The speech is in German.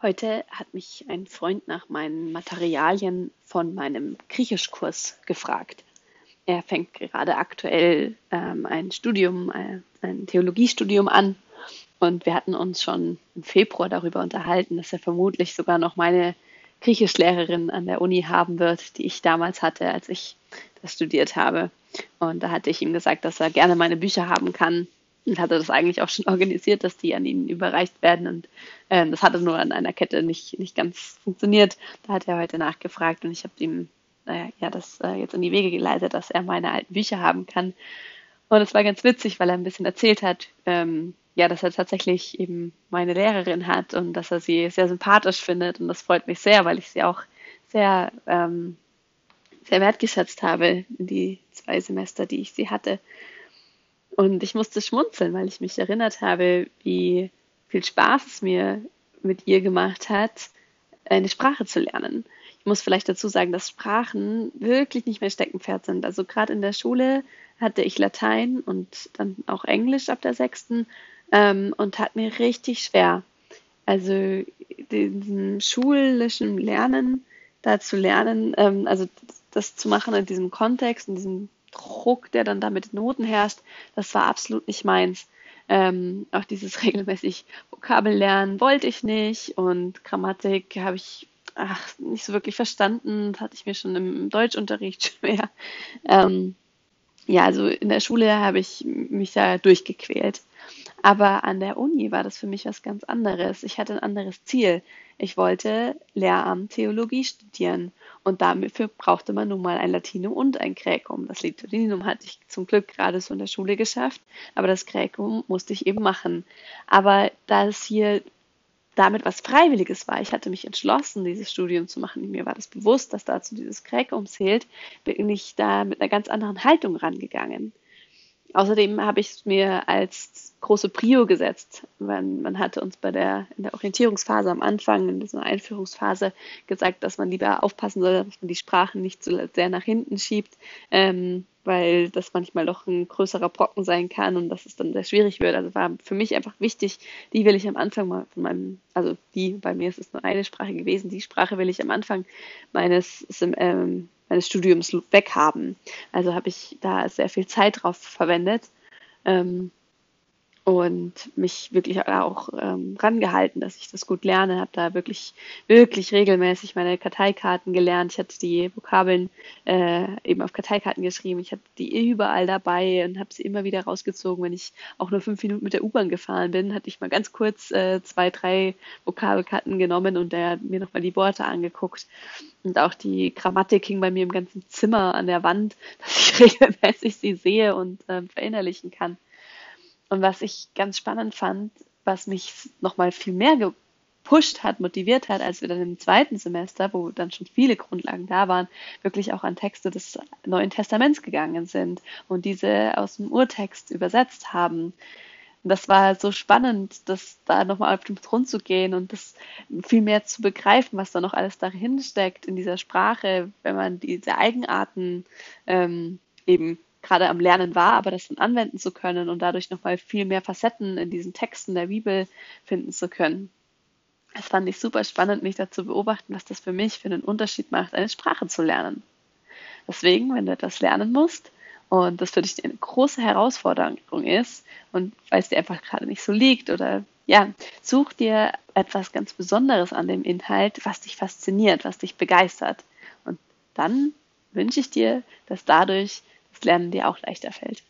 Heute hat mich ein Freund nach meinen Materialien von meinem Griechischkurs gefragt. Er fängt gerade aktuell ähm, ein Studium, äh, ein Theologiestudium an und wir hatten uns schon im Februar darüber unterhalten, dass er vermutlich sogar noch meine Griechischlehrerin an der Uni haben wird, die ich damals hatte, als ich das studiert habe. Und da hatte ich ihm gesagt, dass er gerne meine Bücher haben kann und hatte das eigentlich auch schon organisiert, dass die an ihn überreicht werden. Und äh, das hatte nur an einer Kette nicht, nicht ganz funktioniert. Da hat er heute nachgefragt und ich habe ihm äh, ja das äh, jetzt in die Wege geleitet, dass er meine alten Bücher haben kann. Und es war ganz witzig, weil er ein bisschen erzählt hat, ähm, ja, dass er tatsächlich eben meine Lehrerin hat und dass er sie sehr sympathisch findet. Und das freut mich sehr, weil ich sie auch sehr, ähm, sehr wertgeschätzt habe in die zwei Semester, die ich sie hatte. Und ich musste schmunzeln, weil ich mich erinnert habe, wie viel Spaß es mir mit ihr gemacht hat, eine Sprache zu lernen. Ich muss vielleicht dazu sagen, dass Sprachen wirklich nicht mehr Steckenpferd sind. Also gerade in der Schule hatte ich Latein und dann auch Englisch ab der sechsten ähm, und hat mir richtig schwer. Also diesen schulischen Lernen, da zu lernen, ähm, also das zu machen in diesem Kontext, in diesem Druck, der dann da mit Noten herrscht, das war absolut nicht meins. Ähm, auch dieses regelmäßig Vokabel lernen wollte ich nicht und Grammatik habe ich ach, nicht so wirklich verstanden. Das hatte ich mir schon im Deutschunterricht schwer. Ähm, ja, also in der Schule habe ich mich da durchgequält. Aber an der Uni war das für mich was ganz anderes. Ich hatte ein anderes Ziel. Ich wollte Lehramt Theologie studieren und dafür brauchte man nun mal ein Latinum und ein Gräkum. Das Latinum hatte ich zum Glück gerade so in der Schule geschafft, aber das Gräkum musste ich eben machen. Aber da es hier damit was Freiwilliges war, ich hatte mich entschlossen, dieses Studium zu machen, mir war das bewusst, dass dazu dieses Gräkum zählt, bin ich da mit einer ganz anderen Haltung rangegangen. Außerdem habe ich es mir als große Prio gesetzt. Man, man hatte uns bei der, in der Orientierungsphase am Anfang, in dieser Einführungsphase, gesagt, dass man lieber aufpassen soll, dass man die Sprachen nicht so sehr nach hinten schiebt, ähm, weil das manchmal doch ein größerer Brocken sein kann und dass es dann sehr schwierig wird. Also war für mich einfach wichtig, die will ich am Anfang mal von meinem, also die, bei mir ist es nur eine Sprache gewesen, die Sprache will ich am Anfang meines ähm, meines Studiums weghaben. Also habe ich da sehr viel Zeit drauf verwendet. Ähm, und mich wirklich auch ähm, rangehalten, dass ich das gut lerne. Habe da wirklich, wirklich regelmäßig meine Karteikarten gelernt. Ich hatte die Vokabeln äh, eben auf Karteikarten geschrieben. Ich hatte die überall dabei und habe sie immer wieder rausgezogen. Wenn ich auch nur fünf Minuten mit der U-Bahn gefahren bin, hatte ich mal ganz kurz äh, zwei, drei Vokabelkarten genommen und der mir nochmal die Worte angeguckt. Und auch die Grammatik hing bei mir im ganzen Zimmer an der Wand, dass ich regelmäßig sie sehe und äh, verinnerlichen kann. Und was ich ganz spannend fand, was mich nochmal viel mehr gepusht hat, motiviert hat, als wir dann im zweiten Semester, wo dann schon viele Grundlagen da waren, wirklich auch an Texte des Neuen Testaments gegangen sind und diese aus dem Urtext übersetzt haben. Und das war so spannend, das da nochmal auf den Grund zu gehen und das viel mehr zu begreifen, was da noch alles dahin steckt in dieser Sprache, wenn man diese Eigenarten ähm, eben gerade am Lernen war, aber das dann anwenden zu können und dadurch nochmal viel mehr Facetten in diesen Texten der Bibel finden zu können. Das fand ich super spannend, mich dazu beobachten, was das für mich für einen Unterschied macht, eine Sprache zu lernen. Deswegen, wenn du etwas lernen musst und das für dich eine große Herausforderung ist und weil es dir einfach gerade nicht so liegt oder ja, such dir etwas ganz Besonderes an dem Inhalt, was dich fasziniert, was dich begeistert. Und dann wünsche ich dir, dass dadurch Lernen dir auch leichter fällt.